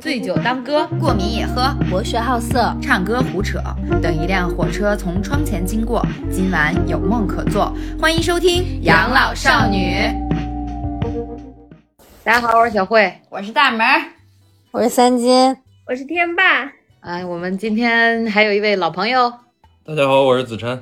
醉酒当歌，过敏也喝，博学好色，唱歌胡扯。等一辆火车从窗前经过，今晚有梦可做。欢迎收听《养老少女》。大家好，我是小慧，我是大门儿，我是三金，我是天霸。哎，我们今天还有一位老朋友，大家好，我是子琛。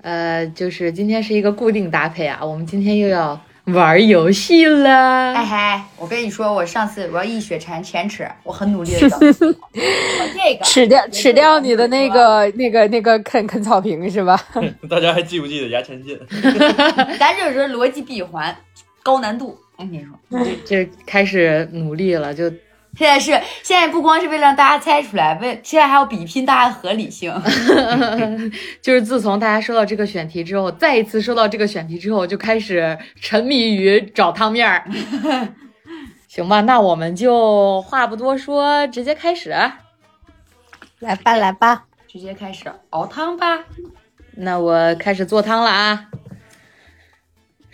呃，就是今天是一个固定搭配啊，我们今天又要玩游戏了。哎嗨，我跟你说，我上次我要一雪前前耻，我很努力的找。这个吃掉吃掉你的那个那个那个啃啃草坪是吧？大家还记不记得牙签进？咱这是逻辑闭环，高难度。我跟你说，就就开始努力了，就现在是现在不光是为了让大家猜出来，为现在还要比拼大家的合理性。就是自从大家收到这个选题之后，再一次收到这个选题之后，就开始沉迷于找汤面儿。行吧，那我们就话不多说，直接开始，来吧来吧，直接开始熬汤吧。那我开始做汤了啊！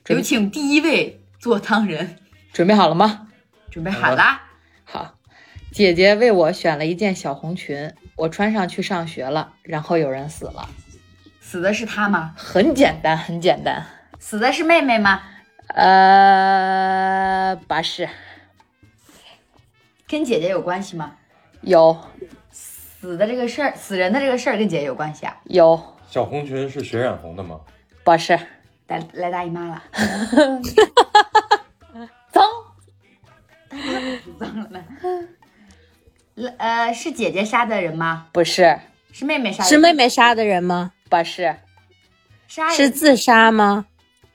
有请第一位做汤人，准备好了吗？准备好了。好，姐姐为我选了一件小红裙，我穿上去上学了，然后有人死了。死的是她吗？很简单，很简单。死的是妹妹吗？呃，不是，跟姐姐有关系吗？有死的这个事儿，死人的这个事儿跟姐姐有关系啊？有，小红裙是血染红的吗？不是，来来大姨妈了，脏，脏了呢。来呃，是姐姐杀的人吗？不是，是妹妹杀的？是妹妹杀的人吗？不是，杀人是自杀吗？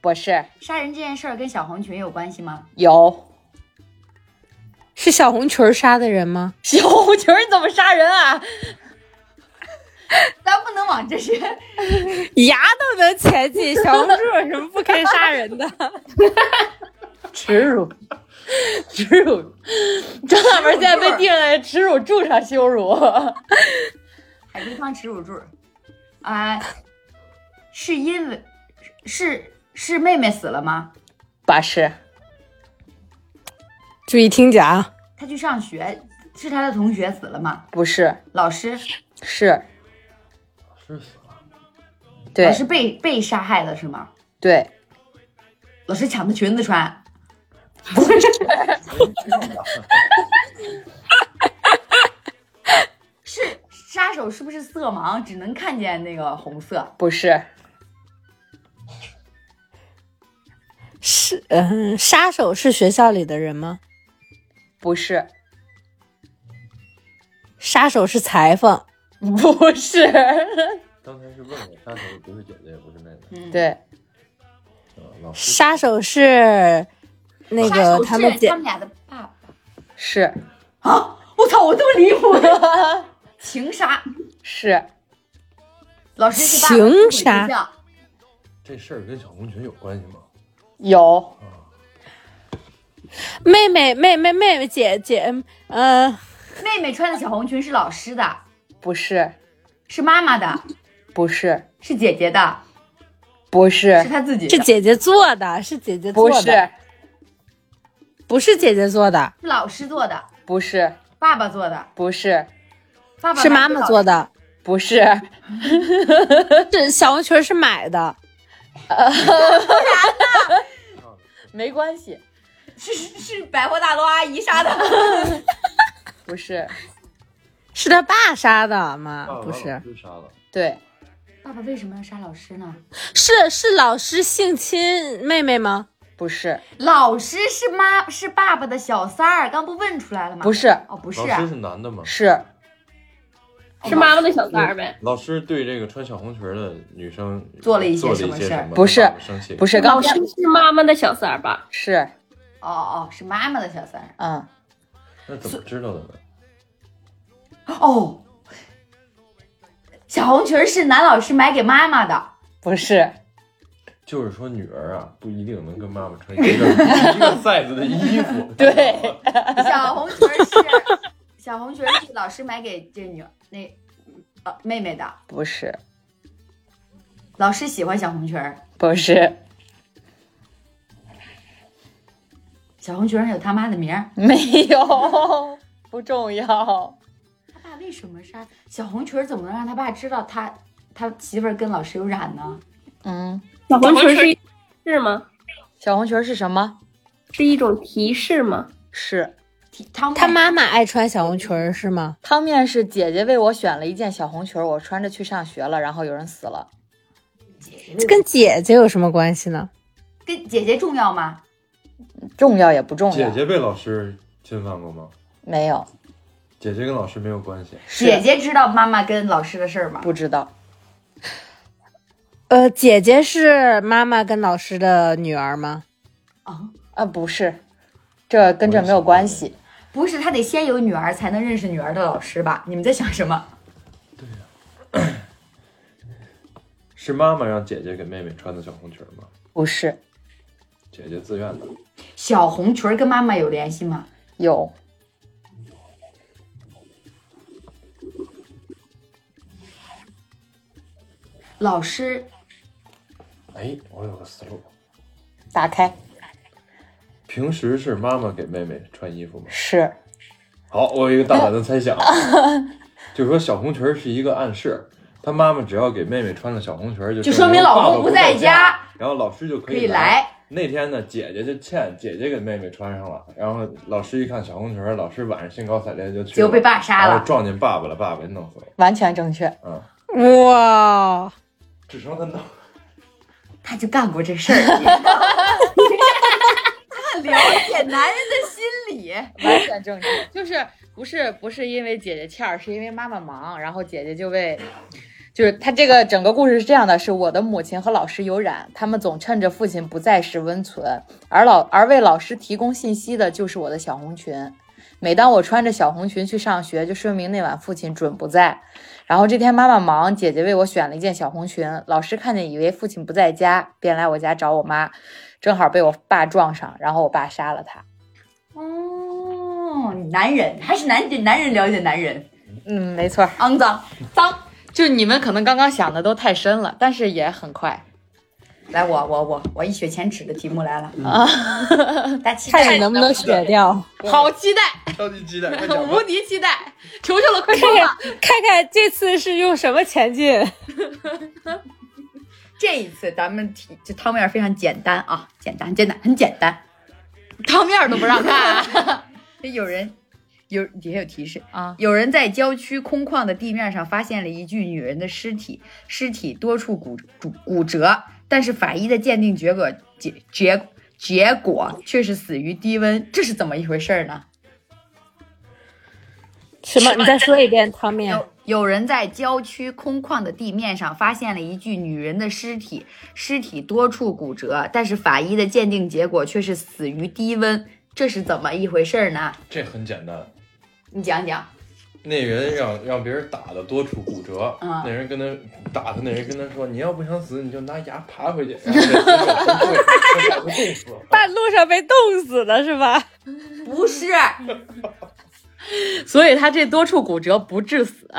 不是，杀人这件事儿跟小红裙有关系吗？有。是小红裙儿杀的人吗？小红裙儿怎么杀人啊？咱不能往这些。牙都能前进，小红书有什么不可以杀人的？耻辱，耻辱！张大门现在被定在耻辱柱上羞辱。海龟汤耻辱柱，啊、是因为是是妹妹死了吗？不是，注意听讲他，去上学，是他的同学死了吗？不是，老师，是，是死了。对老师被被杀害的是吗？对，老师抢的裙子穿，是杀手是不是色盲，只能看见那个红色？不是，是嗯，杀手是学校里的人吗？不是，杀手是裁缝，不是，刚才是问我杀手不是姐姐，也不是妹妹。嗯，对，杀手是那个他们姐他们俩的爸爸是。啊！我操，我这么离谱的 情杀，是，老师是爸爸情杀这事儿跟小红裙有关系吗？有，妹妹妹妹妹妹姐姐，嗯、妹妹穿的小红裙是老师的，不是，是妈妈的，不是，是姐姐的，不是是，她自己，是姐姐做的，是姐姐做的，不是，不是姐姐做的，是老师做的，不是，爸爸做的，不是，爸爸是妈妈做的。不是，这小红裙是买的，没关系，是是是百货大楼阿姨杀的，不是，是他爸杀的吗？不是。杀了。对，爸爸为什么要杀老师呢？是是老师性侵妹妹吗？不是，老师是妈是爸爸的小三儿，刚不问出来了吗？不是，哦，不是啊老师，是男的吗？是，是妈妈的小三儿呗？老师对这个穿小红裙的女生做了一些什么事儿？不是？不是，刚老师是妈妈的小三儿吧？是，哦哦，是妈妈的小三儿。嗯，那怎么知道的呢？哦，小红裙儿是男老师买给妈妈的，不是，就是说女儿啊，不一定能跟妈妈穿一个一个 size 的衣服。对，小红裙是小红裙是老师买给这女那呃妹妹的，不是，老师喜欢小红裙儿，不是，小红裙上有他妈的名儿，没有，不重要。他爸为什么杀小红裙？怎么能让他爸知道他他媳妇儿跟老师有染呢？嗯，小红裙是是吗？小红裙是什么？是一种提示吗？是提汤他妈妈爱穿小红裙儿是吗？汤面是姐姐为我选了一件小红裙，我穿着去上学了，然后有人死了。这跟姐姐有什么关系呢？跟姐姐重要吗？重要也不重要，姐姐被老师侵犯过吗？没有，姐姐跟老师没有关系。姐姐知道妈妈跟老师的事儿吗？不知道，呃，姐姐是妈妈跟老师的女儿吗？啊，啊，不是，这跟这没有关系。不是，他得先有女儿才能认识女儿的老师吧？你们在想什么？对呀 是妈妈让姐姐给妹妹穿的小红裙吗？不是，姐姐自愿的。小红裙儿跟妈妈有联系吗？有老师哎，我有个思路。打开平时是妈妈给妹妹穿衣服吗？是好，我有一个大胆的猜想，就是说小红裙儿是一个暗示，她妈妈只要给妹妹穿了小红裙儿，就就说明老公不在家家，然后老师就可可以来。那天呢，姐姐就欠姐姐给妹妹穿上了，然后老师一看小红裙儿，老师晚上兴高采烈就去了，结果被爸杀了然后撞见爸爸了，爸爸给弄死了。完全正确。嗯，哇，只剩他弄。他就干过这事儿。他了解男人的心理。完全正确，就是不是不是因为姐姐欠儿，是因为妈妈忙，然后姐姐就为，就是他这个整个故事是这样的：是我的母亲和老师有染，他们总趁着父亲不在时温存，而老而为老师提供信息的就是我的小红裙。每当我穿着小红裙去上学，就说明那晚父亲准不在。然后这天妈妈忙，姐姐为我选了一件小红裙，老师看见以为父亲不在家，便来我家找我妈，正好被我爸撞上，然后我爸杀了他。哦，男人还是男人，男人了解男人，嗯，没错。肮脏脏。就你们可能刚刚想的都太深了，但是也很快。来，我我我我一雪前耻的题目来了，啊，大家期看待你能不能雪掉，好期待，超级期待，无敌期待！求求了，快说吧！看看这次是用什么前进。这一次咱们题这汤面非常简单啊，简单简单很简单。汤面都不让看有人有底下有提示，啊！有人在郊区空旷的地面上发现了一具女人的尸体，尸体多处骨骨骨折，但是法医的鉴定结果结结结果却是死于低温，这是怎么一回事儿呢？什么？你再说一遍，汤面。有有人在郊区空旷的地面上发现了一具女人的尸体，尸体多处骨折，但是法医的鉴定结果却是死于低温，这是怎么一回事儿呢？这很简单，你讲讲。那人让让别人打的多处骨折，嗯那人跟他打他，那人跟他说：“你要不想死，你就拿牙爬回去。”半路上被冻死的是吧？不是，所以他这多处骨折不致死，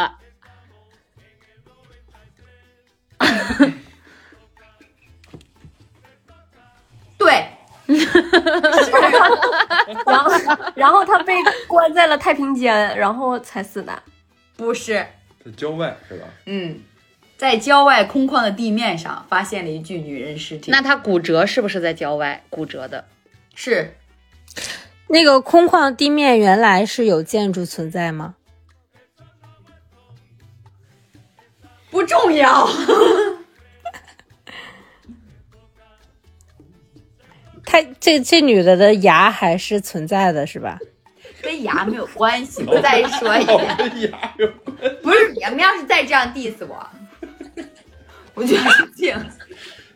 然后然后他被关在了太平间，然后才死的。不是，在郊外是吧？嗯，在郊外空旷的地面上发现了一具女人尸体。那他骨折是不是在郊外骨折的？是那个空旷地面原来是有建筑存在吗？不重要。她这这女的的牙还是存在的，是吧？跟牙没有关系，我再说一哦，遍，跟牙有关。不是你们要是再这样 diss 我，我就要定。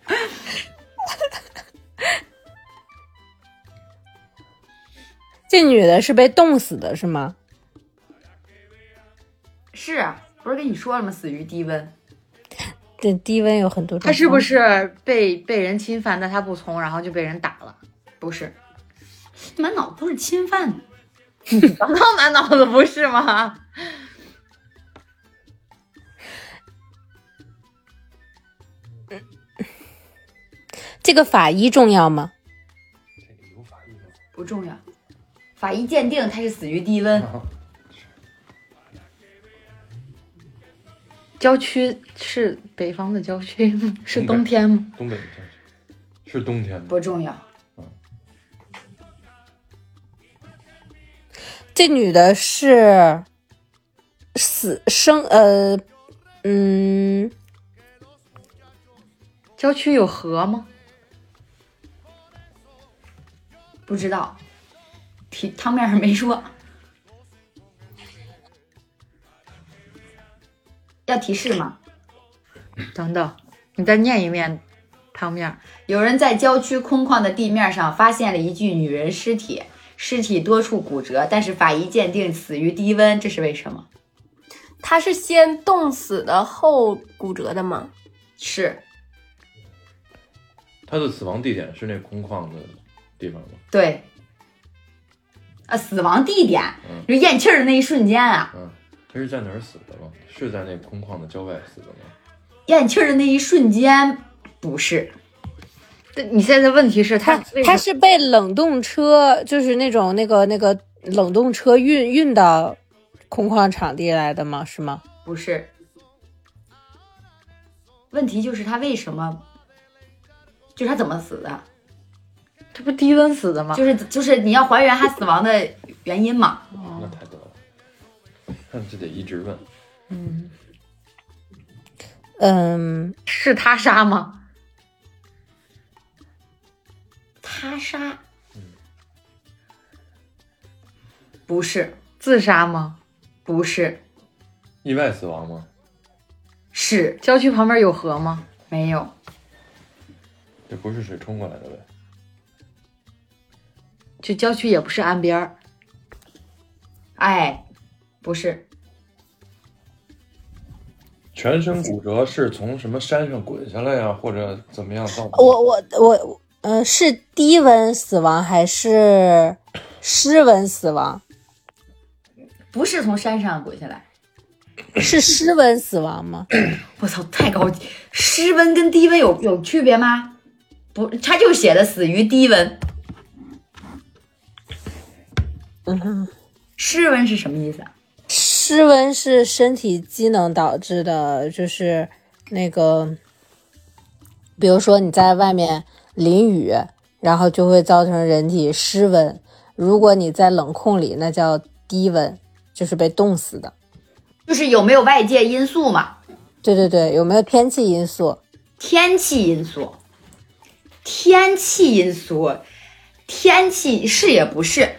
这女的是被冻死的，是吗？是啊不是跟你说了吗？死于低温。这低温有很多种。他是不？是被被人侵犯，但他不从，然后就被人打了？不是，满脑子都是侵犯的。刚刚满脑子不是吗？这个法医重要吗？这个有法医吗？不重要，法医鉴定他是死于低温。郊区是北方的郊区吗？是冬天吗？东北的郊区是冬天吗？不重要。这女的是死生呃嗯郊区有河吗？不知道，提汤面上没说。要提示吗？等等，你再念一遍汤面儿。有人在郊区空旷的地面上发现了一具女人尸体，尸体多处骨折，但是法医鉴定死于低温，这是为什么？他是先冻死的后骨折的吗？是他的死亡地点是那空旷的地方吗？对。啊，死亡地点嗯就咽气儿的那一瞬间啊，嗯，他是在哪儿死的吗？是在那空旷的郊外死的吗？咽气儿的那一瞬间不是，但你现在的问题是他他是被冷冻车就是那种那个那个冷冻车运运到空旷场地来的吗？是吗？不是。问题就是他为什么，就是他怎么死的，他不低温死的吗？就是就是你要还原他死亡的原因嘛？那太那就得一直问。嗯，嗯，是他杀吗？他杀？嗯不是，自杀吗？不是，意外死亡吗？是郊区旁边有河吗？没有，这不是水冲过来的呗？就郊区也不是岸边儿，哎，不是，全身骨折是从什么山上滚下来呀，或者怎么样造成的？我我我呃是低温死亡还是湿温死亡？不是从山上滚下来。是湿温死亡吗？我操，太高级！湿温跟低温有有区别吗？不，他就写的死于低温。嗯哼，湿温是什么意思啊？湿温是身体机能导致的，就是那个，比如说你在外面淋雨，然后就会造成人体湿温。如果你在冷空里，那叫低温，就是被冻死的。就是有没有外界因素嘛？对对对，有没有天气因素？天气因素，天气因素，天气是也不是？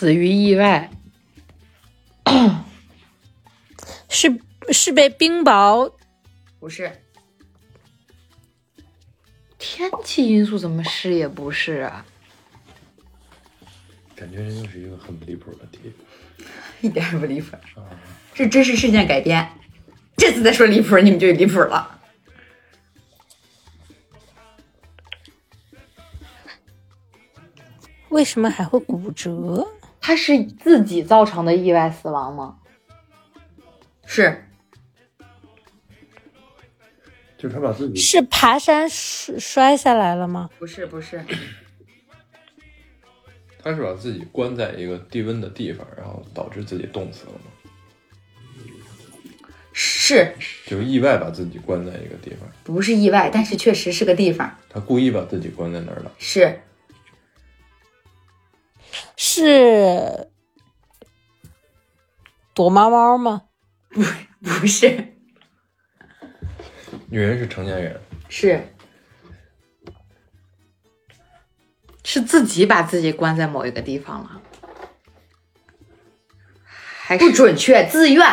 死于意外，是是被冰雹？不是，天气因素怎么是也不是啊？感觉这又是一个很不离谱的题。一点儿也不离谱，是真实事件改编。这次再说离谱，你们就离谱了。为什么还会骨折？他是自己造成的意外死亡吗？是就是他把自己是爬山摔摔下来了吗？不是不是？他是把自己关在一个低温的地方，然后导致自己冻死了吗？是就是意外把自己关在一个地方，不是意外？但是确实是个地方。他故意把自己关在那儿的。是是躲猫猫吗？不不是？女人是成年人，是。是自己把自己关在某一个地方了，还不准确，自愿，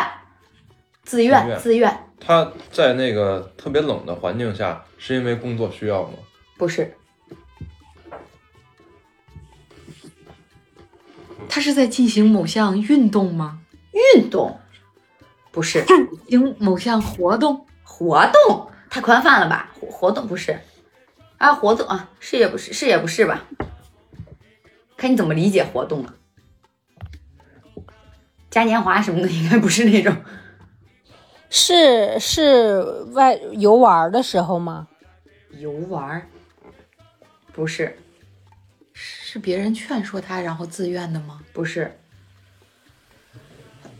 自自愿，愿自愿，她在那个特别冷的环境下，是因为工作需要吗？不是他是在进行某项运动吗？运动，不是进行某项活动？活动，太宽泛了吧？活活动不是啊，活动啊，是也不是，是也不是吧？看你怎么理解活动了。嘉年华什么的，应该不是那种。是是外游玩的时候吗？游玩，不是，是别人劝说他，然后自愿的吗？不是，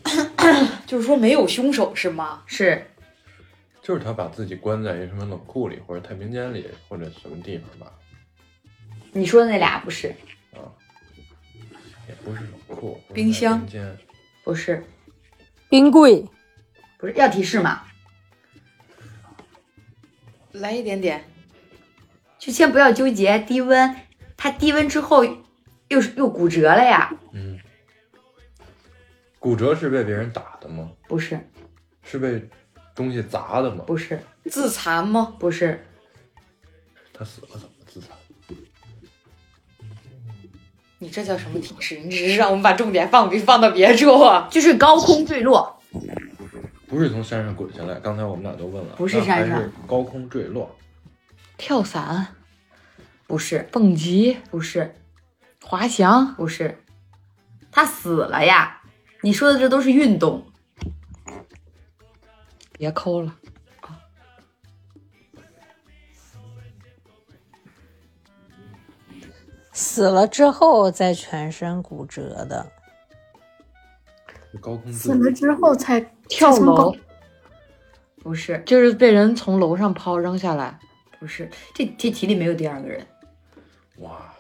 就是说没有凶手是吗？是就是他把自己关在一个什么冷库里，或者太平间里，或者什么地方吧，你说的那俩不是啊？也不是冷库，冰箱不是，冰柜，不是要提示吗？来一点点，就先不要纠结低温，它低温之后又是又骨折了呀？嗯，骨折是被别人打的吗？不是，是被东西砸的吗？不是，自残吗？不是，他死了怎么自残？你这叫什么提示？你只是让我们把重点放放到别处。啊就是高空坠落，不是从山上滚下来，刚才我们俩都问了，不是山上是高空坠落。跳伞、不是，蹦极、不是，滑翔，不是，他死了呀！你说的这都是运动，别抠了。死了之后再全身骨折的，高空死，了之后才跳楼？不是，就是被人从楼上抛扔下来。不是，这这题里没有第二个人，哇，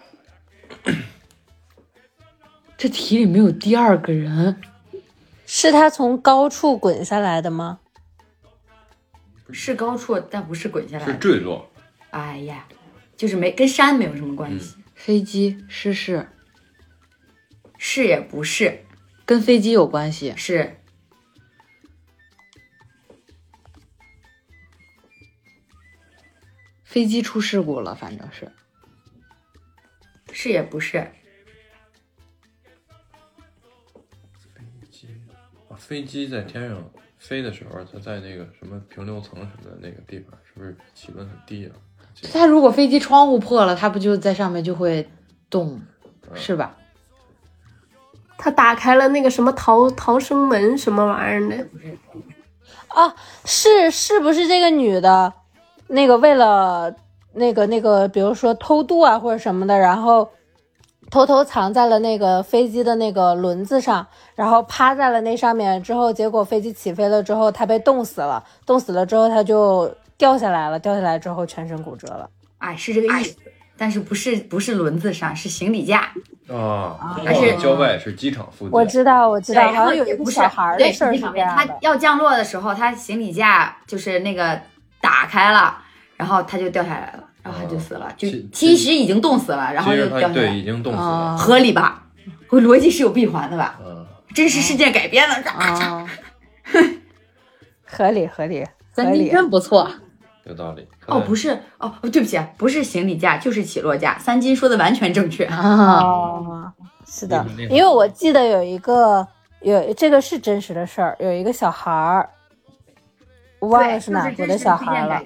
这题里没有第二个人，是他从高处滚下来的吗？是高处，但不是滚下来是。坠落，哎呀，就是没跟山没有什么关系，飞机失事是也不是，跟飞机有关系。是。飞机出事故了，反正是是也不是，啊，飞机在天上飞的时候，它在那个什么平流层什么的那个地方，是不是气温很低啊？它如果飞机窗户破了，它不就在上面就会动，是吧？他打开了那个什么逃逃生门什么玩意儿的，啊，是是不是这个女的，那个为了那个那个，比如说偷渡啊或者什么的，然后偷偷藏在了那个飞机的那个轮子上，然后趴在了那上面，之后结果飞机起飞了之后，他被冻死了，冻死了之后他就掉下来了，掉下来之后全身骨折了。哎，是这个意思，但是不是不是轮子上，是行李架，啊，而且郊外是机场附近，我知道，我知道，然后好像有一个小孩儿的事儿是机场面这样的。他要降落的时候，他行李架就是那个打开了，然后他就掉下来了，然后他就死了，就其其实已经冻死了，然后其实它就掉下来，对已经冻死了，啊合理吧？我逻辑是有闭环的吧？嗯，真实事件改编的，啊，合理合理合三金理。真不错。有道理。哦，不是，哦，对不起，不是行李架，就是起落架。三金说的完全正确。啊，哦，是的因为我记得有一个有这个是真实的事儿，有一个小孩儿，我忘了，是哪国的小孩了。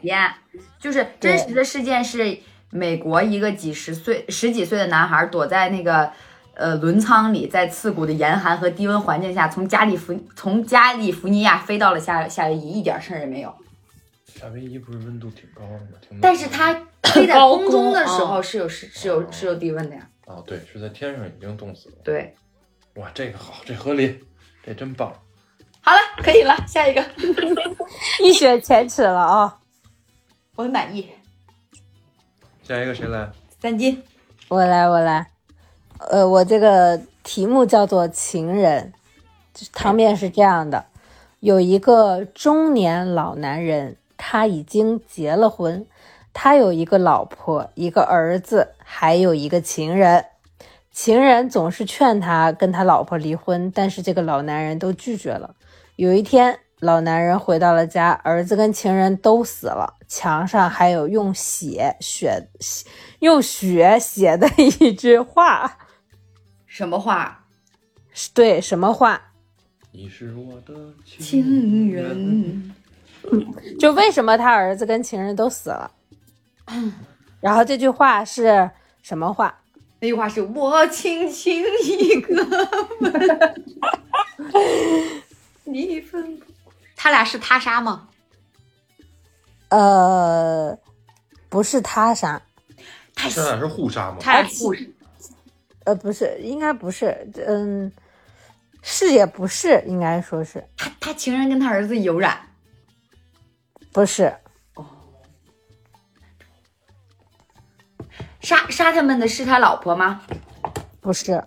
就是真实的事件是美国一个几十岁、十几岁的男孩躲在那个呃轮舱里，在刺骨的严寒和低温环境下，从加利福从加利福尼亚飞到了夏夏威夷，一点事儿也没有。夏威夷不是温度挺高的吗？但是他 飞在空中的时候是有是是有是有低温的呀。哦，对，是在天上已经冻死了。对，哇，这个好，这合理，这真棒。好了，可以了，下一个，一雪前耻了啊！我很满意。下一个谁来？三金，我来，我来。呃，我这个题目叫做情人，就是汤面是这样的：有一个中年老男人，他已经结了婚，他有一个老婆，一个儿子，还有一个情人。情人总是劝他跟他老婆离婚，但是这个老男人都拒绝了。有一天，老男人回到了家，儿子跟情人都死了，墙上还有用血血用血写的一句话，什么话？对，什么话？你是我的情人。就为什么他儿子跟情人都死了？然后这句话是什么话？那句话是我轻轻一个吻，你分不他俩是他杀吗？呃，不是他杀，太这俩是互杀吗？他俩是故事。呃，不是，应该不是，嗯，是也不是，应该说是他他情人跟他儿子有染，不是？杀杀他们的是他老婆吗？不是，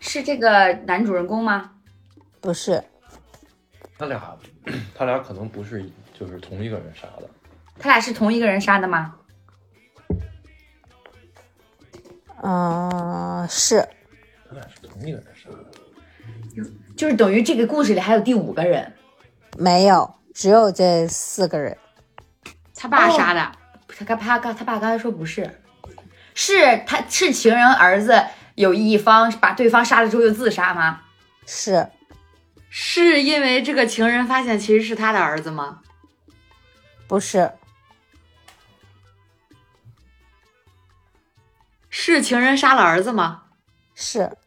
是这个男主人公吗？不是，他俩，他俩可能不是就是同一个人杀的。他俩是同一个人杀的吗？嗯、是他俩是同一个人杀的。就是等于这个故事里还有第五个人，没有，只有这四个人。他爸杀的，他他他他爸刚才说不是，是他是情人儿子有一方把对方杀了之后又自杀吗？是是因为这个情人发现其实是他的儿子吗？不是？是情人杀了儿子吗？是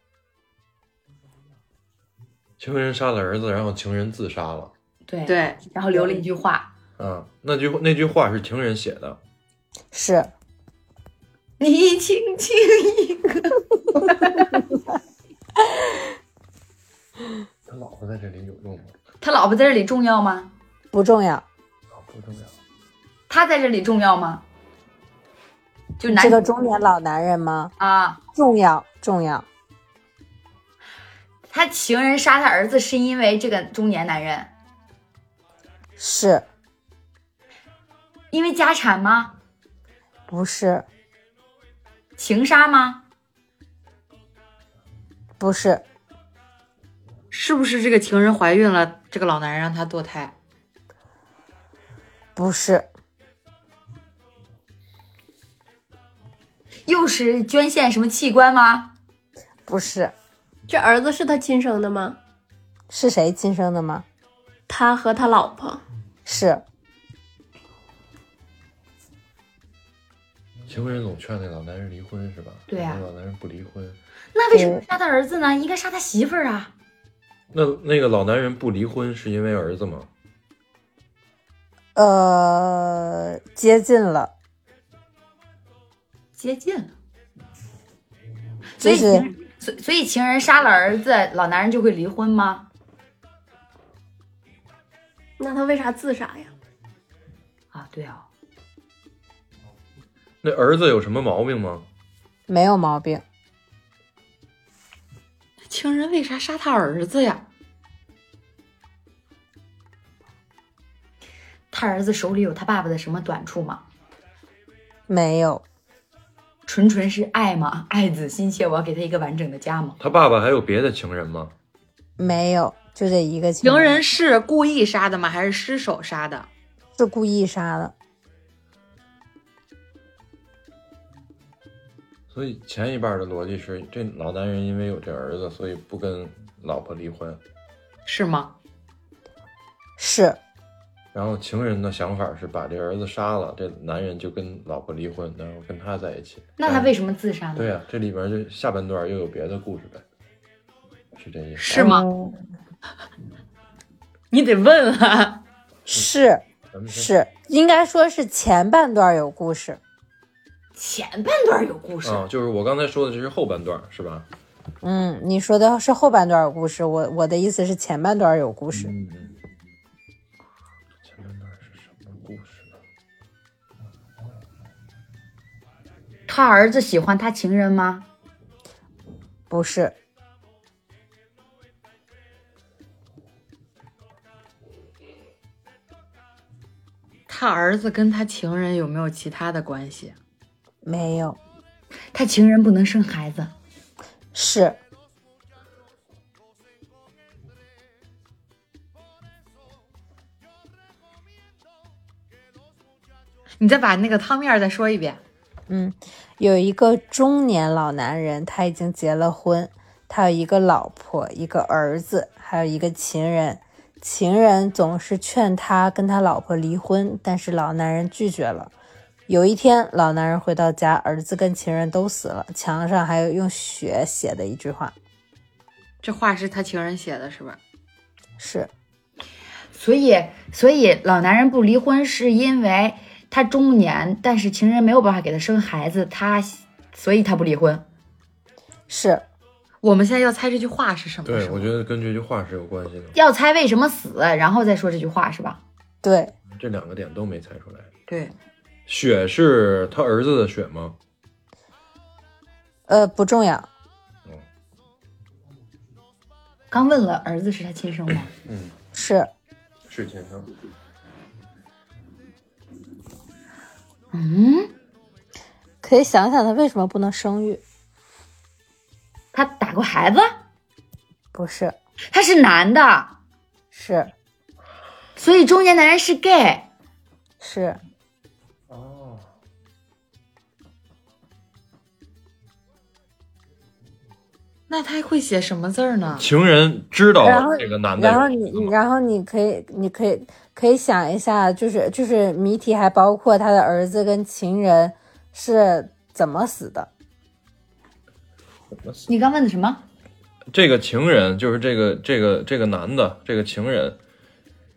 情人杀了儿子，然后情人自杀了。对，对，然后留了一句话嗯，那句那句话是情人写的。是，：“你轻轻一个。他老婆在这里有用吗？”他老婆在这里重要吗？不重要。啊，不重要。他在这里重要吗？就男这个中年老男人吗？啊，重要，重要。他情人杀他儿子是因为这个中年男人，是因为家产吗？不是？情杀吗？不是，是不是这个情人怀孕了，这个老男人让他堕胎？不是，又是捐献什么器官吗？不是，这儿子是他亲生的吗？是谁亲生的吗？他和他老婆，是情人总劝那老男人离婚是吧？对啊那老男人不离婚。那为什么杀他儿子呢？应该杀他媳妇儿啊！那那个老男人不离婚是因为儿子吗？呃，接近了，接近了，所以就是情所所以情人杀了儿子，老男人就会离婚吗？那他为啥自杀呀？啊，对啊，那儿子有什么毛病吗？没有毛病。情人为啥杀他儿子呀？他儿子手里有他爸爸的什么短处吗？没有，纯纯是爱吗？爱子心切，我要给他一个完整的家吗？他爸爸还有别的情人吗？没有，就这一个情情人是故意杀的吗？还是失手杀的？是故意杀的。所以前一半的逻辑是，这老男人因为有这儿子，所以不跟老婆离婚。是吗？是然后情人的想法是把这儿子杀了，这男人就跟老婆离婚，然后跟他在一起。嗯那他为什么自杀呢？对呀、这里边就下半段又有别的故事呗，是这意思。是吗？嗯 你得问啊。是是，应该说是前半段有故事。前半段有故事，啊、就是我刚才说的，这是后半段，是吧？嗯，你说的是后半段有故事，我我的意思是前半段有故事。前半段是什么故事呢？他儿子喜欢他情人吗？不是，他儿子跟他情人有没有其他的关系？没有，他情人不能生孩子，是你再把那个汤面儿再说一遍。嗯，有一个中年老男人，他已经结了婚，他有一个老婆，一个儿子，还有一个情人。情人总是劝他跟他老婆离婚，但是老男人拒绝了。有一天，老男人回到家，儿子跟情人都死了，墙上还有用血写的一句话，这话是他情人写的，是吧？是所以所以老男人不离婚是因为他中年，但是情人没有办法给他生孩子，他所以他不离婚。是，我们现在要猜这句话是什么？对，我觉得跟这句话是有关系的。要猜为什么死，然后再说这句话是吧？对，这两个点都没猜出来。对，雪是他儿子的血吗？呃，不重要，刚问了儿子是他亲生吗？嗯，是是亲生。嗯，可以想想他为什么不能生育？他打过孩子，不是，他是男的，是所以中年男人是 gay。是，那他会写什么字儿呢？情人知道这个男的然后你然后你可以你可以可以想一下，就是就是谜题还包括他的儿子跟情人是怎么死的？你刚问的什么？这个情人就是这个这个这个男的这个情人，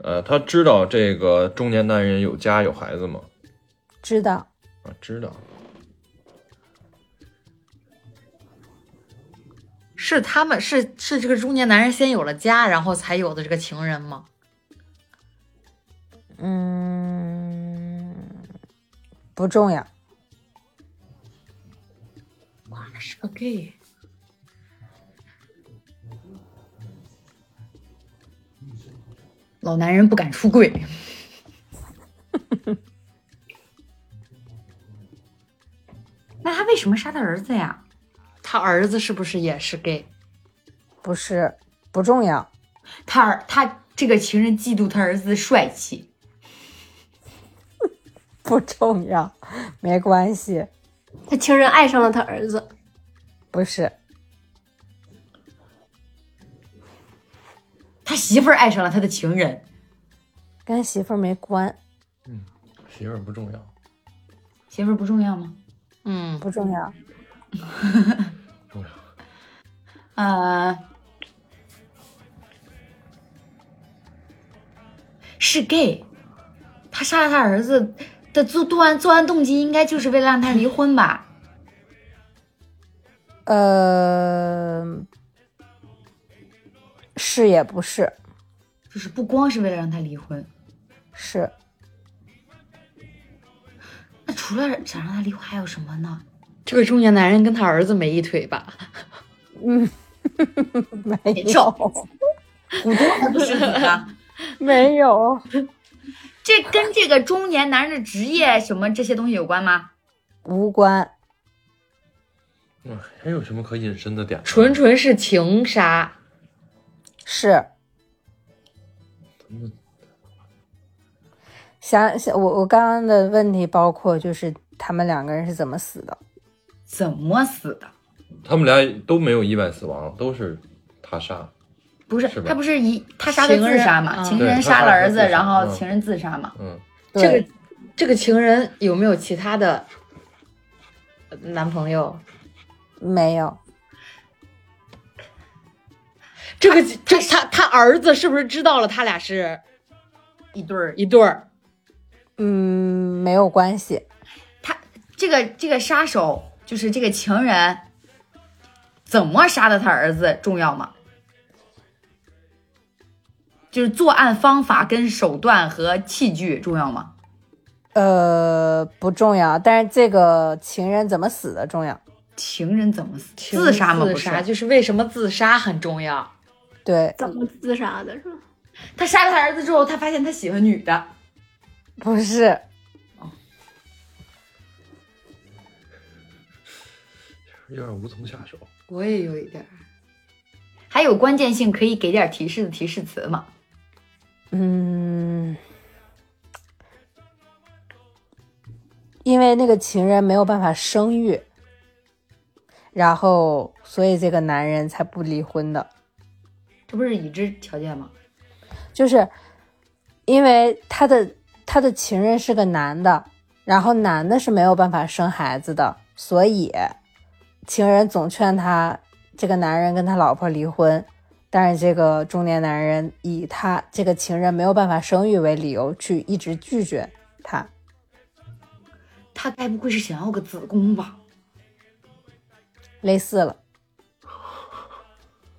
呃，他知道这个中年男人有家有孩子吗？知道啊，知道。是他们是是这个中年男人先有了家，然后才有的这个情人吗？嗯，不重要，哇，那是个 gay。老男人不敢出柜。那他为什么杀他儿子呀？他儿子是不是也是 gay？不是不重要，他儿他这个情人嫉妒他儿子的帅气。不重要，没关系，他情人爱上了他儿子，不是他媳妇儿爱上了他的情人，跟媳妇儿没关，嗯媳妇儿不重要，媳妇儿不重要吗？嗯，不重要，重要。呃，是 gay，他杀了他儿子的作作案作案动机应该就是为了让他离婚吧？呃，是也不是，就是不光是为了让他离婚，是那除了想让他离婚还有什么呢？这个中年男人跟他儿子没一腿吧？没跳有，股东还不是你呢？没有，这跟这个中年男人的职业什么这些东西有关吗？无关，嗯，还有什么可隐身的点？纯纯是情杀，是。想想我我刚刚的问题包括就是他们两个人是怎么死的？怎么死的？他们俩都没有意外死亡，都是他杀。不是是他不是一他杀的情人自杀嘛？嗯情人杀了儿子，然后嗯情人自杀嘛？嗯，这个这个情人有没有其他的呃男朋友？没有，这个这他他儿子是不是知道了他俩是一对儿。一对儿？嗯，没有关系，他这个这个杀手就是这个情人，怎么杀的他儿子重要吗？就是作案方法跟手段和器具重要吗？呃，不重要，但是这个情人怎么死的重要。情人怎么死？情自杀吗？自杀，就是为什么自杀很重要？对，怎么自杀的？是吧？他杀了他儿子之后，他发现他喜欢女的，不是，有点无从下手。我也有一点儿。还有关键性可以给点提示的提示词吗？嗯，因为那个情人没有办法生育，然后所以这个男人才不离婚的，这不是已知条件吗？就是因为他的他的情人是个男的，然后男的是没有办法生孩子的，所以情人总劝他这个男人跟他老婆离婚，但是这个中年男人以他这个情人没有办法生育为理由，去一直拒绝他。他该不会是想要个子宫吧？类似了，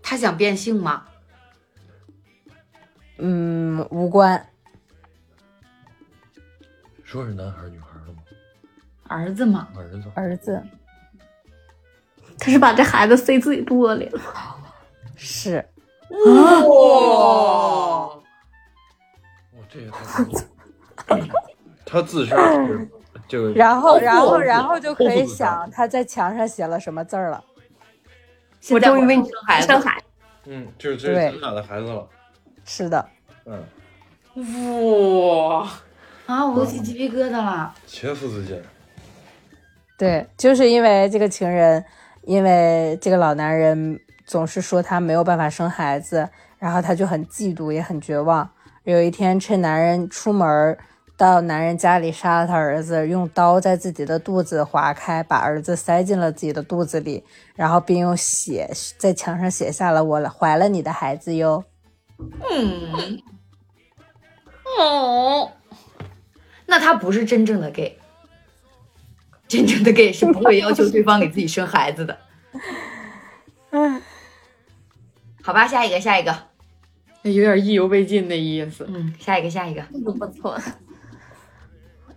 他想变性吗？嗯，无关。说是男孩儿女孩儿的吗？儿子吗？儿子。儿子他是把这孩子塞自己肚子里了。是哇！哇，这也太恐怖了 他自杀是这个，然后，然后，然后就可以想他在墙上写了什么字儿了。我终于为你生孩子生孩子，嗯，就是这是对咱俩的孩子了。是的，嗯，哇！啊，我都起鸡皮疙瘩了。切腹自尽。对，就是因为这个情人，因为这个老男人总是说他没有办法生孩子，然后他就很嫉妒，也很绝望。有一天，趁男人出门到男人家里杀了他儿子，用刀在自己的肚子划开，把儿子塞进了自己的肚子里，然后并用血在墙上写下了“我怀了你的孩子哟。嗯，哦，那他不是真正的 gay，真正的 gay 是不会要求对方给自己生孩子的。嗯，好吧，下一个，下一个，有点意犹未尽的意思。嗯，下一个，下一个。不不错。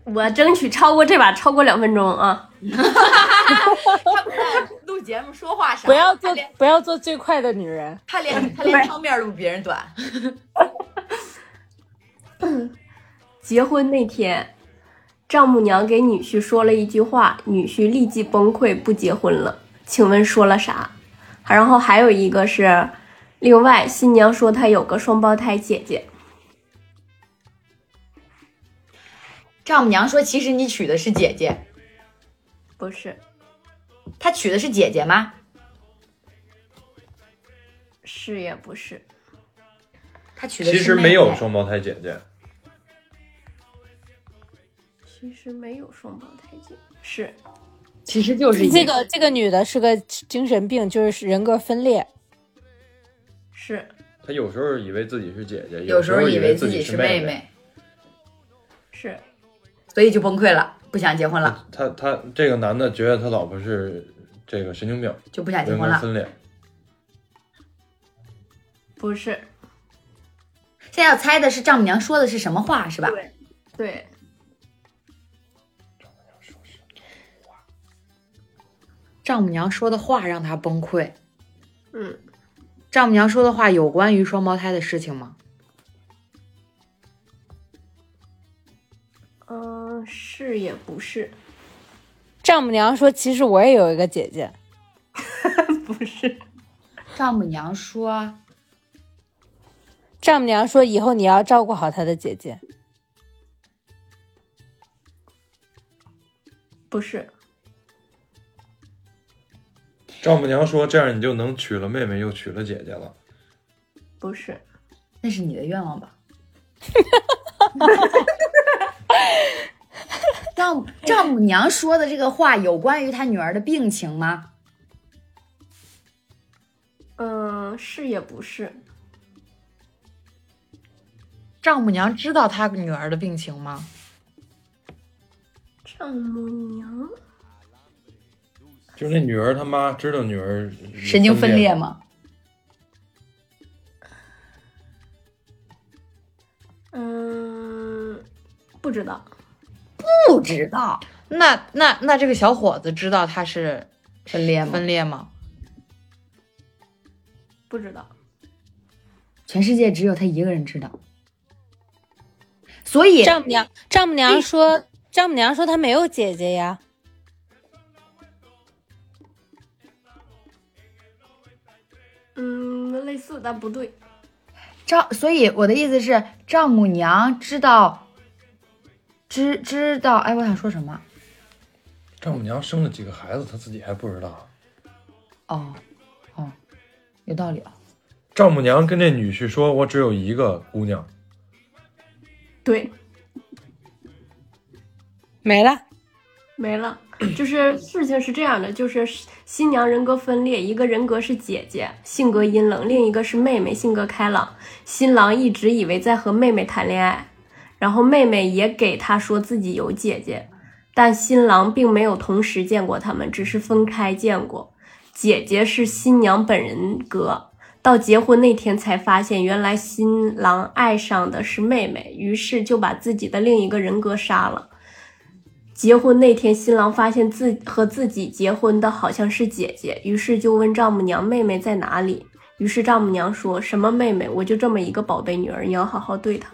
我争取超过这把，超过两分钟啊！他不但录节目说话”，少，不要做连不要做最快的女人。他连他连汤面都比别人短。结婚那天，丈母娘给女婿说了一句话，女婿立即崩溃，不结婚了。请问说了啥？然后还有一个是，另外新娘说她有个双胞胎姐姐，丈母娘说：“其实你娶的是姐姐，不是，她娶的是姐姐吗？是也不是，她娶的其是妹妹实没有双胞胎姐姐，其实没有双胞胎姐，是其实就是这个这个女的是个精神病，就是人格分裂。是她有时候以为自己是姐姐，有时候以为自己是妹。妹妹，是，所以就崩溃了，不想结婚了，他他这个男的觉得他老婆是这个神经病，就不想结婚了。格分裂。不是？现在要猜的是丈母娘说的是什么话，是吧？对对，丈母娘说的话让他崩溃。嗯，丈母娘说的话有关于双胞胎的事情吗？嗯、是也不是，丈母娘说：“其实我也有一个姐姐。不是，丈母娘说，”丈母娘说：“以后你要照顾好她的姐姐。不是，丈母娘说：“这样你就能娶了妹妹，又娶了姐姐了。不是，那是你的愿望吧？丈丈母娘说的这个话有关于她女儿的病情吗？嗯、是也不是，丈母娘知道她女儿的病情吗？丈母娘，”就是那女儿他妈知道女儿神经分裂吗？吗？嗯，不知道，不知道，那那那这个小伙子知道他是分裂吗？分裂吗？不知道，全世界只有他一个人知道，所以丈母娘，丈母娘说：“丈母娘说她没有姐姐呀。嗯，类似但不对，丈，所以我的意思是，丈母娘知道，知知道，哎，我想说什么？丈母娘生了几个孩子，她自己还不知道。哦，哦，有道理啊。丈母娘跟这女婿说：“我只有一个姑娘。对，”没了。没了。就是事情是这样的，就是新娘人格分裂，一个人格是姐姐，性格阴冷；另一个是妹妹，性格开朗。新郎一直以为在和妹妹谈恋爱，然后妹妹也给他说自己有姐姐，但新郎并没有同时见过他们，只是分开见过。姐姐是新娘本人格，到结婚那天才发现，原来新郎爱上的是妹妹，于是就把自己的另一个人格杀了。结婚那天，新郎发现自和自己结婚的好像是姐姐，于是就问丈母娘妹妹在哪里。于是丈母娘说什么妹妹，我就这么一个宝贝女儿，你要好好对她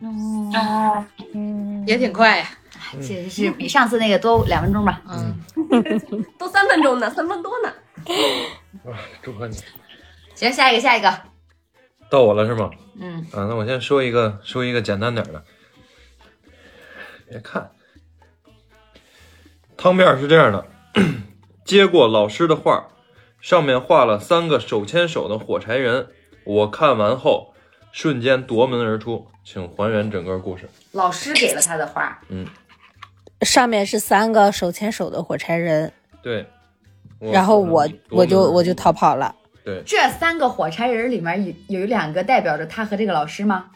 嗯。也挺快呀。这是比上次那个多两分钟吧。嗯，都三分钟呢，三分多呢。啊，祝贺你！行，下一个，下一个。到我了是吗？嗯，啊，那我先说一个，说一个简单点的。别看，汤面是这样的：接过老师的画，上面画了三个手牵手的火柴人。我看完后，瞬间夺门而出。请还原整个故事。老师给了他的画，嗯上面是三个手牵手的火柴人，对，然后我我就我就逃跑了。对，这三个火柴人里面有有两个代表着他和这个老师吗？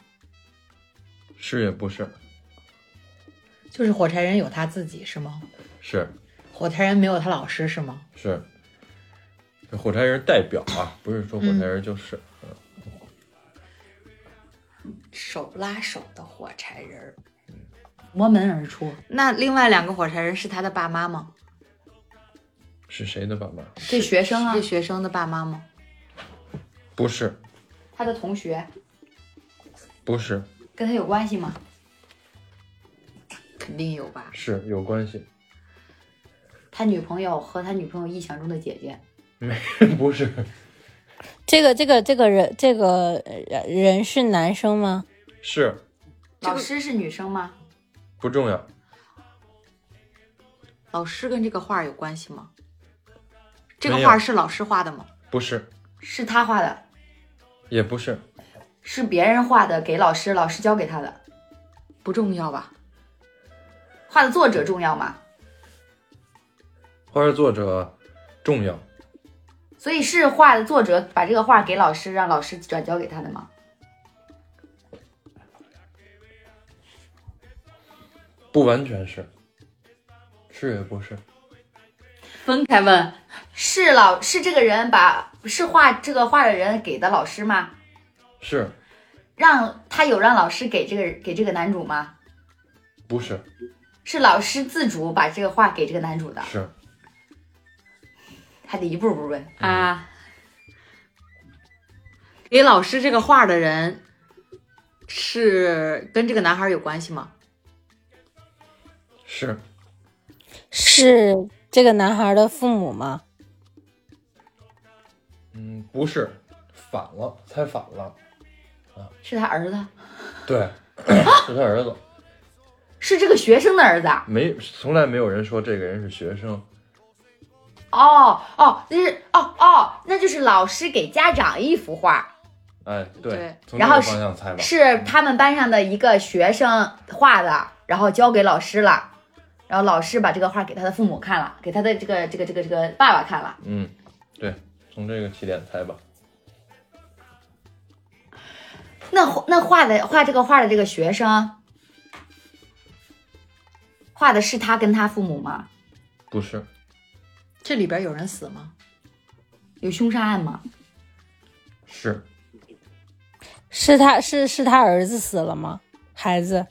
是也不是，就是火柴人有他自己是吗？是火柴人没有他老师是吗？是，这火柴人代表啊，不是说火柴人就是。手拉手的火柴人儿。夺门而出，那另外两个火柴人是他的爸妈吗？是谁的爸妈？这学生啊是，学生的爸妈吗？不是，他的同学不是，跟他有关系吗？肯定有吧。是有关系，他女朋友和他女朋友臆想中的姐姐，没不是，这个这个这个人这个呃人是男生吗？是老师是女生吗？不重要，老师跟这个画有关系吗？这个画是老师画的吗？不是，是他画的，也不是，是别人画的，给老师，老师教给他的。不重要吧？画的作者重要吗？画的作者重要，所以是画的作者把这个画给老师，让老师转交给他的吗？不完全是，是也不是，分开问。是老是这个人把是画这个画的人给的老师吗？是让他有让老师给这个给这个男主吗？不是是老师自主把这个画给这个男主的，是还得一步步问。啊，给老师这个画的人是跟这个男孩有关系吗？是是这个男孩的父母吗？嗯不是，反了，猜反了啊，是他儿子，对，是他儿子，是这个学生的儿子啊。没从来没有人说这个人是学生，哦哦，那是哦哦，那就是老师给家长一幅画，哎，对然后是是他们班上的一个学生画的，然后交给老师了，然后老师把这个画给他的父母看了，给他的这个这个这个这个爸爸看了。嗯，对，从这个起点猜吧，那那画的画这个画的这个学生，画的是他跟他父母吗？不是，这里边有人死吗？有凶杀案吗？是是他是是他儿子死了吗？孩子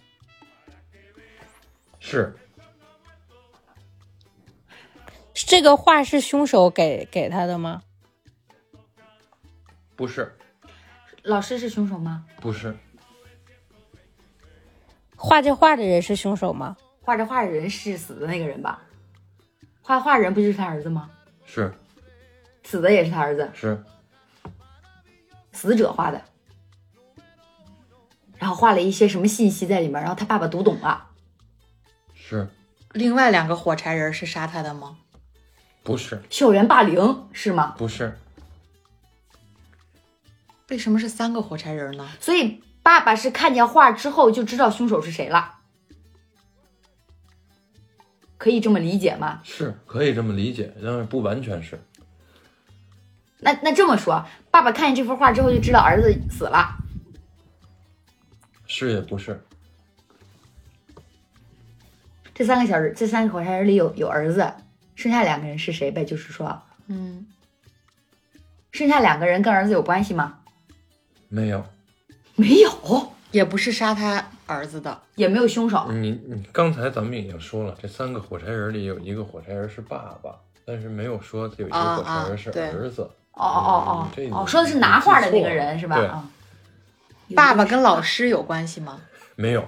是这个画是凶手给给他的吗？不是老师是凶手吗？不是画这画的人是凶手吗？画这画的人是死的那个人吧？画画人不就是他儿子吗？是死的也是他儿子，是死者画的，然后画了一些什么信息在里面，然后他爸爸读懂了。是另外两个火柴人是杀他的吗？不是校园霸凌是吗？不是为什么是三个火柴人呢？所以爸爸是看见画之后就知道凶手是谁了，可以这么理解吗？是可以这么理解，但是不完全是，那那这么说，爸爸看见这幅画之后就知道儿子死了，是也不是，这三个小人，这三个火柴人里有有儿子，剩下两个人是谁呗？就是说，嗯，剩下两个人跟儿子有关系吗？没有。没有，也不是杀他儿子的，也没有凶手。你你刚才咱们已经说了，这三个火柴人里有一个火柴人是爸爸，但是没有说有一个火柴人是啊啊对儿子。哦哦哦哦哦，说的是拿画的那个人是吧？爸爸跟老师有关系吗？没有，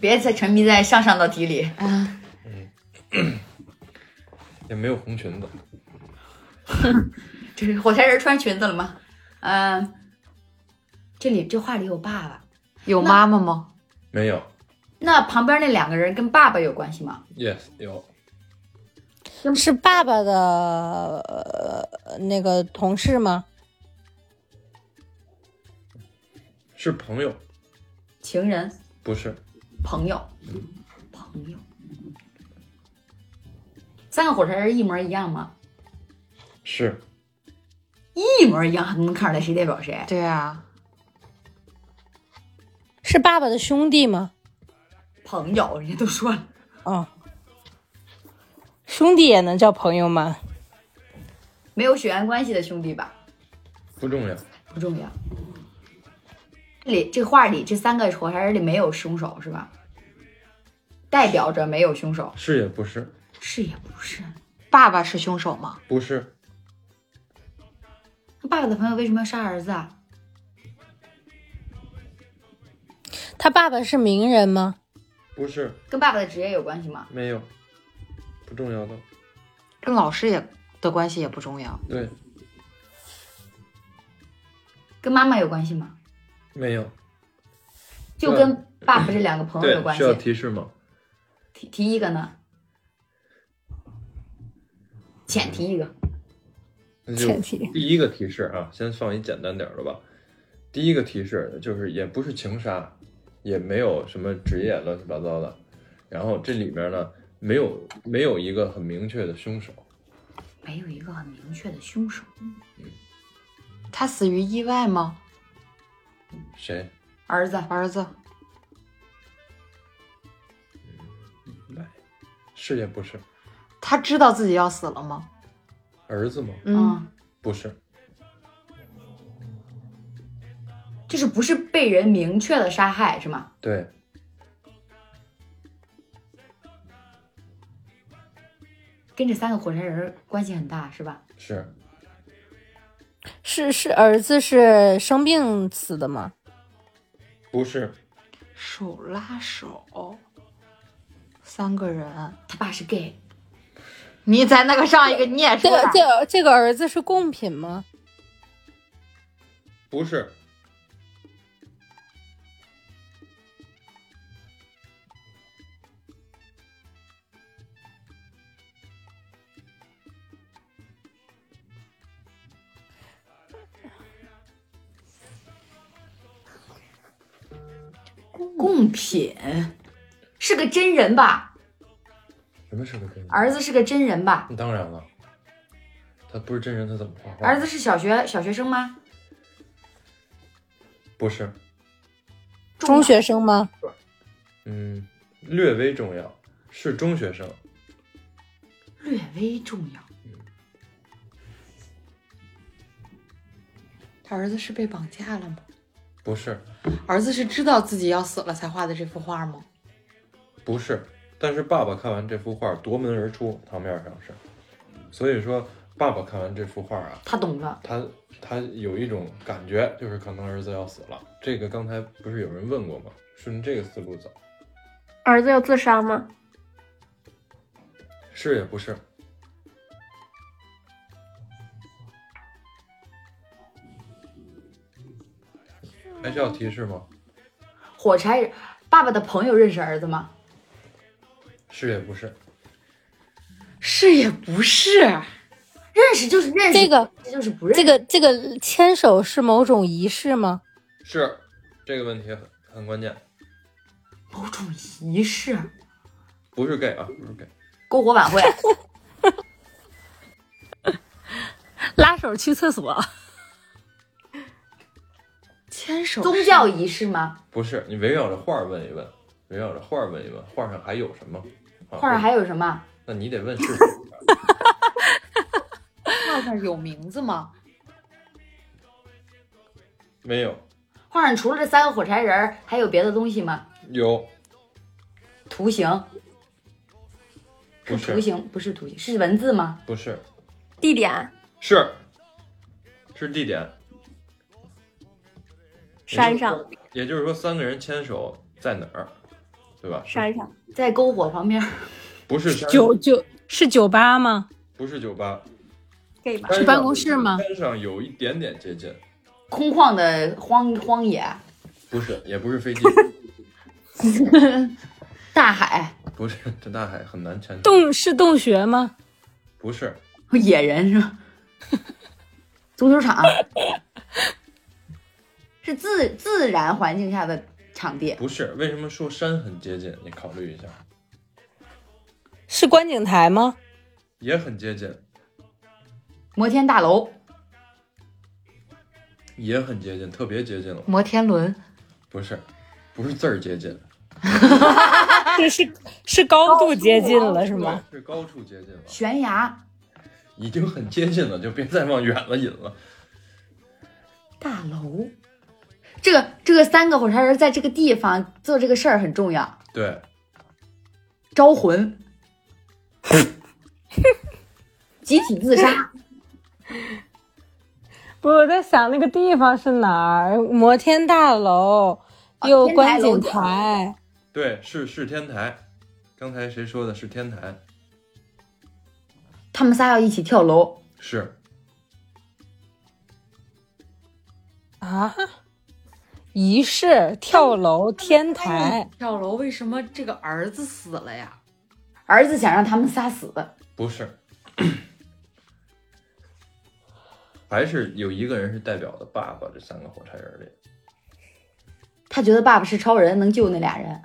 别再沉迷在上上道题里。啊，也没有红裙子。这是火柴人穿裙子了吗？嗯、这里这画里有爸爸，有妈妈吗？没有那旁边那两个人跟爸爸有关系吗？，yes 有，是爸爸的、呃、那个同事吗？是朋友，情人、不是朋友、朋友。三个火柴人一模一样吗？是一模一样还能看出来谁代表谁？对啊，是爸爸的兄弟吗？朋友，人家都说了，哦，兄弟也能叫朋友吗？没有血缘关系的兄弟吧？不重要，不重要。这里这画里这三个火柴人里没有凶手是吧？代表着没有凶手，是也不是，是也不是。爸爸是凶手吗？不是那爸爸的朋友为什么要杀儿子啊？他爸爸是名人吗？不是跟爸爸的职业有关系吗？没有，不重要的，跟老师也的关系也不重要。对，跟妈妈有关系吗？没有，就跟爸爸这两个朋友有关系需要系。提示吗？提提一个呢？浅提一个。那就前提第一个提示啊，先放一简单点儿的吧。第一个提示就是也不是情杀，也没有什么职业乱七八糟的，然后这里面呢没有没有一个很明确的凶手，没有一个很明确的凶手。他死于意外吗？谁？儿子，儿子来，是也不是，他知道自己要死了吗？儿子吗？嗯，不是，就是不是被人明确的杀害是吗？对，跟这三个火柴人关系很大是吧？是是是儿子是生病死的吗？不是？手拉手，三个人。他爸是 gay，你在那个上一个你也这说了，个这个这个儿子是贡品吗？不是，贡品，是个真人吧？什么是个真人？儿子是个真人吧？当然了，他不是真人，他怎么画画？儿子是小学小学生吗？不是，中学生吗？嗯，略微重要，是中学生，略微重要。他儿子是被绑架了吗？不是，儿子是知道自己要死了才画的这幅画吗？不是。但是爸爸看完这幅画夺门而出，堂面上是，所以说爸爸看完这幅画啊，他懂了，他他有一种感觉，就是可能儿子要死了。这个刚才不是有人问过吗？顺着这个思路走，儿子要自杀吗？是也不是？还需要提示吗？火柴人爸爸的朋友认识儿子吗？是也不是？是也不是，认识就是认识，这个这就是不认识。这个这个牵手是某种仪式吗？是这个问题很很关键，某种仪式，不是 gay 啊，不是 gay，篝火晚会，拉手去厕所，牵手宗教仪式吗？不是。你围绕着画儿问一问，围绕着画儿问一问，画上还有什么？啊画上还有什么？那你得问是谁。画上有名字吗？没有，画上除了这三个火柴人儿，还有别的东西吗？有图形不是图形不是图形，是文字吗？不是地点是是地点，山上，也就是说三个人牵手在哪儿，对吧？山上在篝火旁边。不是酒酒是酒吧吗？不是酒吧，是办公室吗山上有一点点接近，空旷的荒荒野，不是，也不是飞机，大海，不是，这大海很难牵手，洞是洞穴吗？不是，野人是吧？足球场是自自然环境下的场地，不是，为什么说山很接近？你考虑一下，是观景台吗？也很接近，摩天大楼、也很接近，特别接近了，摩天轮、不是，不是字儿接近，这 是是高度接近了是吗？是高处接近了，悬崖、已经很接近了，就别再往远了引了。大楼。这个这个三个火柴人在这个地方做这个事儿很重要，对，招魂，集体自杀。不，我在想那个地方是哪儿？摩天大楼，有观景台，对，是是天台。刚才谁说的是天台？他们仨要一起跳楼，是啊，仪式、跳楼、天台，跳楼为什么这个儿子死了呀？儿子想让他们仨死，不是？还是有一个人是代表的爸爸，这三个火柴人里他觉得爸爸是超人，能救那俩人。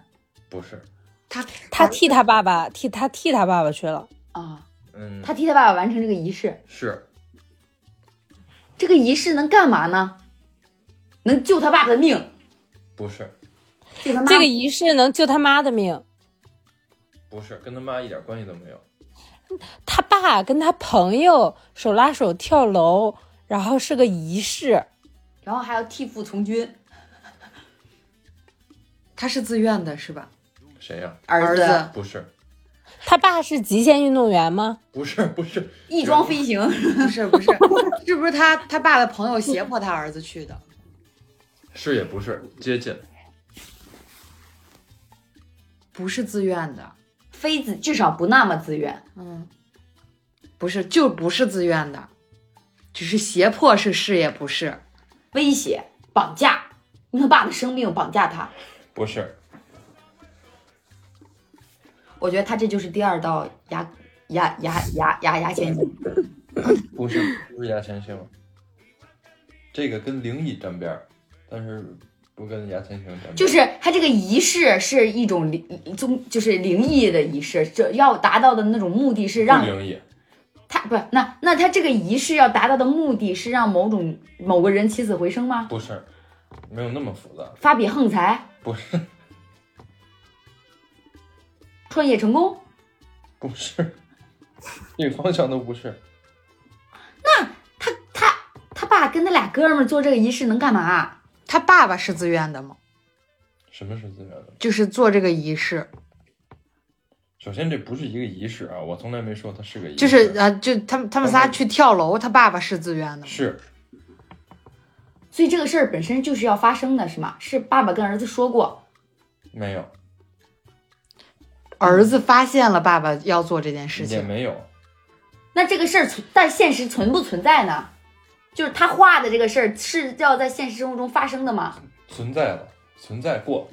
不是？他他替他爸爸替他替他爸爸去了。啊，嗯，他替他爸爸完成这个仪式。是这个仪式能干嘛呢？能救他爸的命，不是？救他妈。这个仪式能救他妈的命，不是，跟他妈一点关系都没有。他爸跟他朋友手拉手跳楼，然后是个仪式。然后还要替父从军。他是自愿的，是吧？谁呀、儿子不是，他爸是极限运动员吗？不是，不是，翼装飞行，不是不是，是不是他他爸的朋友胁迫他儿子去的？是也不是，接近。不是自愿的，非自至少不那么自愿。嗯，不是，就不是自愿的，只是胁迫是是也不是，威胁、绑架，用他爸的生命绑架他。不是，我觉得他这就是第二道牙牙牙牙牙牙签星。不是，不是牙签星。这个跟灵异沾边儿，但是不跟牙签星沾边。就是他这个仪式是一种灵宗，就是灵异的仪式，这要达到的那种目的是让灵异，他不是那那他这个仪式要达到的目的是让某种某个人起死回生吗？不是，没有那么复杂。发笔横财，不是，创业成功，不是，这个方向都不是。那他他他爸跟他俩哥们做这个仪式能干嘛？他爸爸是自愿的吗？什么是自愿的？就是做这个仪式，首先，这不是一个仪式啊，我从来没说他是个仪式。就是啊，就他们他们仨去跳楼，他爸爸是自愿的吗，是所以这个事儿本身就是要发生的，是吗？是爸爸跟儿子说过，没有，儿子发现了爸爸要做这件事也情，没有，那这个事儿存但现实存不存在呢？就是他画的这个事儿是要在现实生活中发生的吗？存在了，存在过。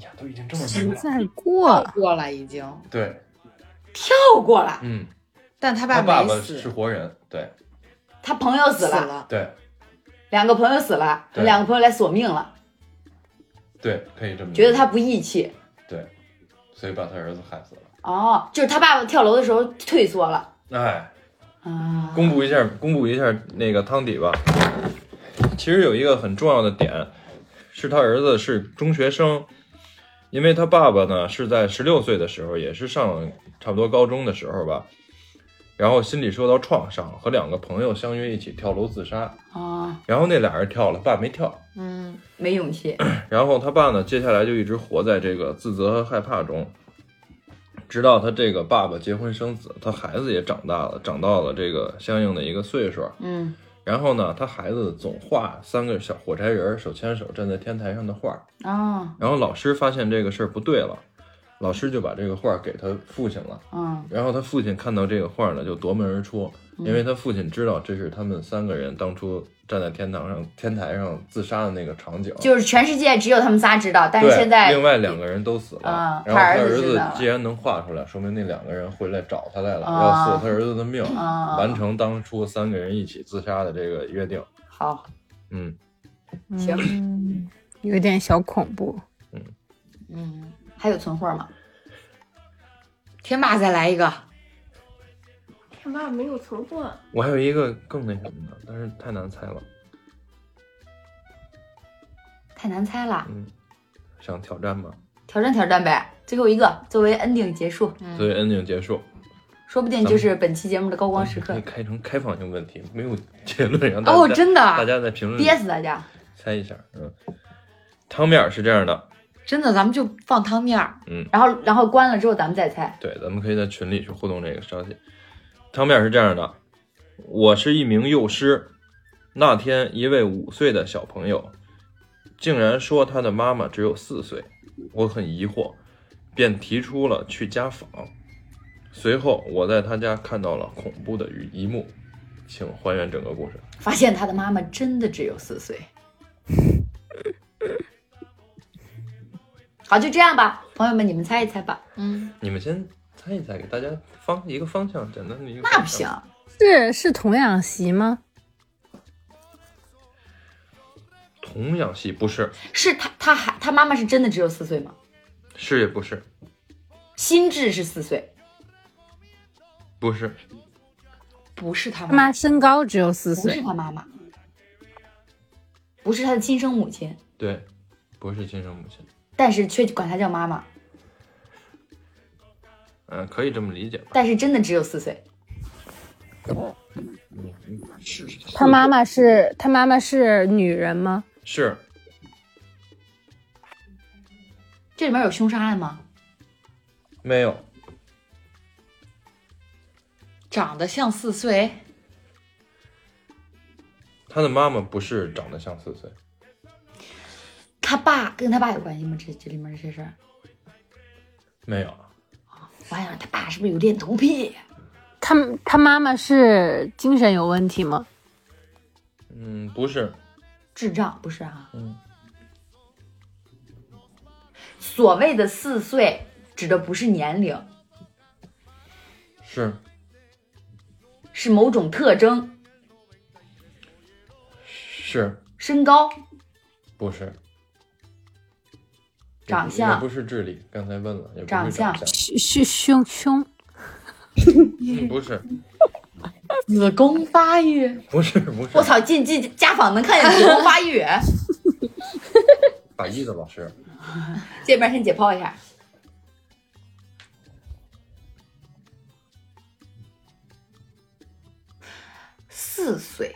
呀，都已经这么明了。在过，过了已经。对，跳过了，嗯，但他他爸爸，是活人，对。他朋友死了，对。两个朋友死了，两个朋友来索命了，对，可以这么觉得他不义气。对，所以把他儿子害死了。哦，就是他爸爸跳楼的时候退缩了。哎，啊。公布一下，公布一下那个汤底吧。其实有一个很重要的点，是他儿子是中学生，因为他爸爸呢是在十六岁的时候，也是上差不多高中的时候吧，然后心理受到创伤，和两个朋友相约一起跳楼自杀。哦，然后那俩人跳了，爸没跳。嗯，没勇气。然后他爸呢，接下来就一直活在这个自责和害怕中，直到他这个爸爸结婚生子，他孩子也长大了，长到了这个相应的一个岁数。嗯然后呢，他孩子总画三个小火柴人手牵手站在天台上的画啊。哦，然后老师发现这个事儿不对了，老师就把这个画给他父亲了。嗯然后他父亲看到这个画呢，就夺门而出，因为他父亲知道这是他们三个人当初站在天堂上天台上自杀的那个场景。就是全世界只有他们仨知道，但是，现在另外两个人都死了。啊然后他他儿子既然能画出来，说明那两个人回来找他来了，啊要索他儿子的命，啊完成当初三个人一起自杀的这个约定。好嗯，行，嗯，有点小恐怖。嗯嗯，还有存货吗？天霸再来一个，天霸没有存货，我还有一个更那什么的，但是太难猜了。太难猜了，嗯，想挑战吗？挑战挑战呗，最后一个作为 ending 结束，作为 ending 结束，说不定就是本期节目的高光时刻可以，开成开放性问题，没有结论，让大家哦，真的大家在评论憋死大家。猜一下。嗯，汤面是这样的，真的，咱们就放汤面儿。嗯然后然后关了之后咱们再猜。对，咱们可以在群里去互动这个消息。汤面是这样的：我是一名幼师，那天一位五岁的小朋友竟然说他的妈妈只有四岁，我很疑惑，便提出了去家访。随后，我在他家看到了恐怖的一一幕，请还原整个故事。发现他的妈妈真的只有四岁。好，就这样吧，朋友们，你们猜一猜吧。嗯，你们先猜一猜，给大家方一个方向，简单的一个那不行，是是童养媳吗？童养媳不是，是他他还他妈妈是真的只有四岁吗？是也不是，心智是四岁，不是，不是他妈，他妈身高只有四不是岁，他妈妈，不是他的亲生母亲，对，不是亲生母亲。但是却管她叫妈妈，嗯，可以这么理解吧？但是真的只有四岁。是他妈妈是他妈妈是女人吗？是这里面有凶杀案吗？没有，长得像四岁，他的妈妈不是长得像四岁，他爸跟他爸有关系吗？这这里面这些事儿，没有，我还想他爸是不是有恋童癖？他他妈妈是精神有问题吗？嗯，不是，智障不是啊？嗯，所谓的四岁指的不是年龄，是是某种特征，是身高、不是？长相也不是智力，刚才问了，也不是长相相，胸胸胸不是，子宫发育，不是，不是。我操！进进家访能看见子宫发育，法医的老师，这边先解剖一下。四岁，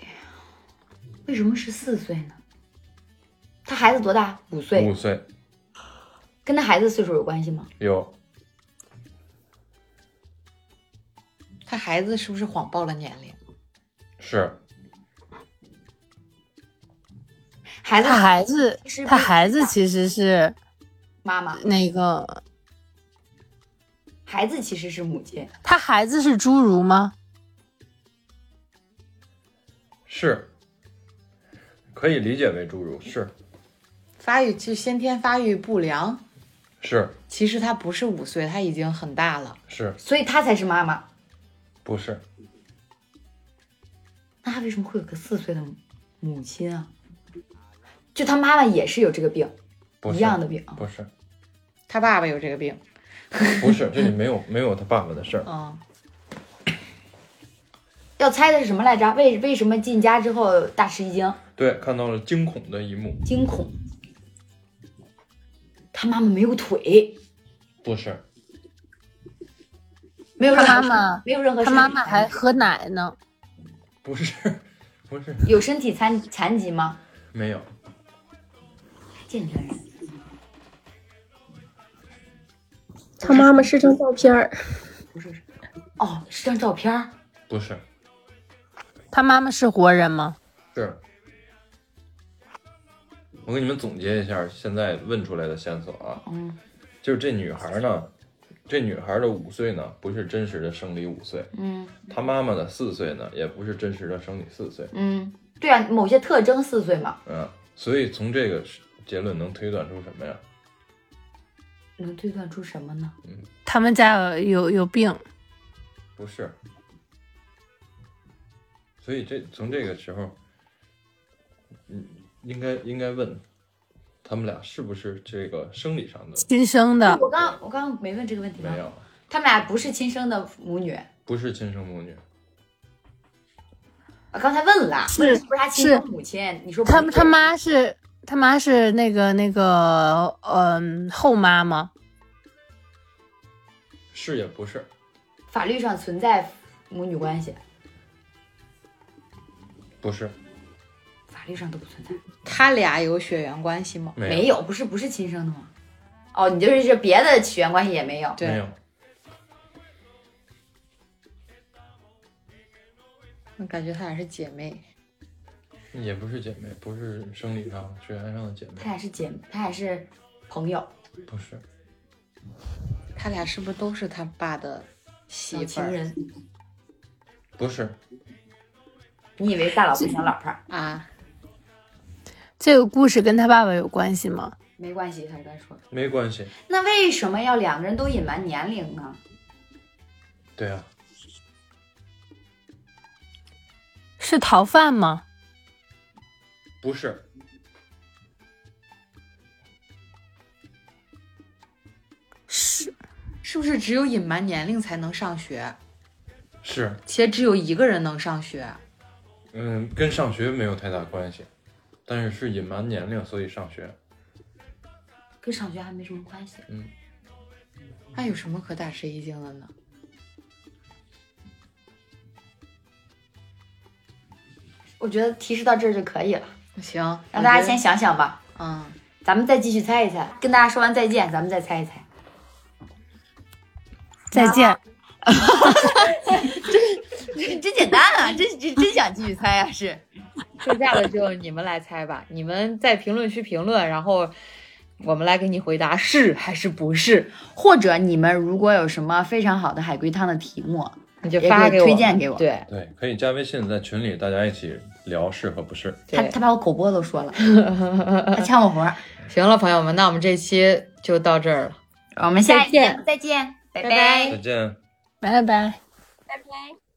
为什么是四岁呢？他孩子多大？五岁五，岁，跟他孩子岁数有关系吗？有他孩子是不是谎报了年龄？是孩子他孩子他孩子其实是妈妈，那个孩子其实是母亲。他孩子是侏儒吗？是，可以理解为侏儒，是发育就先天发育不良，是其实他不是五岁，他已经很大了。是所以她才是妈妈。不是？那她为什么会有个四岁的母母亲啊？就她妈妈也是有这个病，不一样的病啊。不是，他爸爸有这个病，不是，这里没有没有他爸爸的事儿。嗯，要猜的是什么来着？为为什么进家之后大吃一惊？对，看到了惊恐的一幕，惊恐。他妈妈没有腿，不是，没有任何妈妈没有任何他妈妈还喝奶呢。不是，不是，有身体残残疾吗？没有，健全人。他妈妈是张照片儿，不是，哦，是张照片儿。不是，他妈妈是活人吗？是。我给你们总结一下现在问出来的线索啊，嗯。就是这女孩呢，这女孩的五岁呢，不是真实的生理五岁，嗯。她妈妈的四岁呢，也不是真实的生理四岁，嗯，对啊，某些特征四岁嘛，嗯，所以从这个结论能推断出什么呀？能推断出什么呢？嗯。他们家有有有病，不是，所以这从这个时候，嗯，应该应该问他们俩是不是这个生理上的亲生的。我刚我刚刚没问这个问题吗没？有，他们俩不是亲生的母女。不是亲生母女，我刚才问了，是问是不是他亲生母亲？你说他他妈是他妈是那个那个嗯、后妈吗？是也不是，法律上存在母女关系，不是，法律上都不存在。他俩有血缘关系吗？没没有，不是不是亲生的吗？哦，你就是这别的血缘关系也没有。对没有，我感觉他俩是姐妹。也不是姐妹，不是生理上、血缘上的姐妹，他俩是姐，他俩是朋友，不是，他俩是不是都是他爸的媳妇情人。不是，你以为大佬不想老婆？啊？这个故事跟他爸爸有关系吗？没关系，他刚说的。没关系，那为什么要两个人都隐瞒年龄呢？对啊，是逃犯吗？不是，是是不是只有隐瞒年龄才能上学？是，且只有一个人能上学？嗯，跟上学没有太大关系，但是是隐瞒年龄，所以上学，跟上学还没什么关系。嗯那有什么可大吃一惊的呢？我觉得提示到这儿就可以了，行，让大家先想想吧。嗯，咱们再继续猜一猜，跟大家说完再见，咱们再猜一猜。再见。真 真简单啊，真真真想继续猜啊，是。剩下的就你们来猜吧。你们在评论区评论，然后我们来给你回答是还是不是，或者你们如果有什么非常好的海龟汤的题目，你就发给我，推荐给我对，对，可以加微信，在群里大家一起聊是和不是。他他把我口播都说了，他抢我活儿。行了，朋友们，那我们这期就到这儿了。我们下期再见再见，拜拜拜再见。拜拜。拜拜。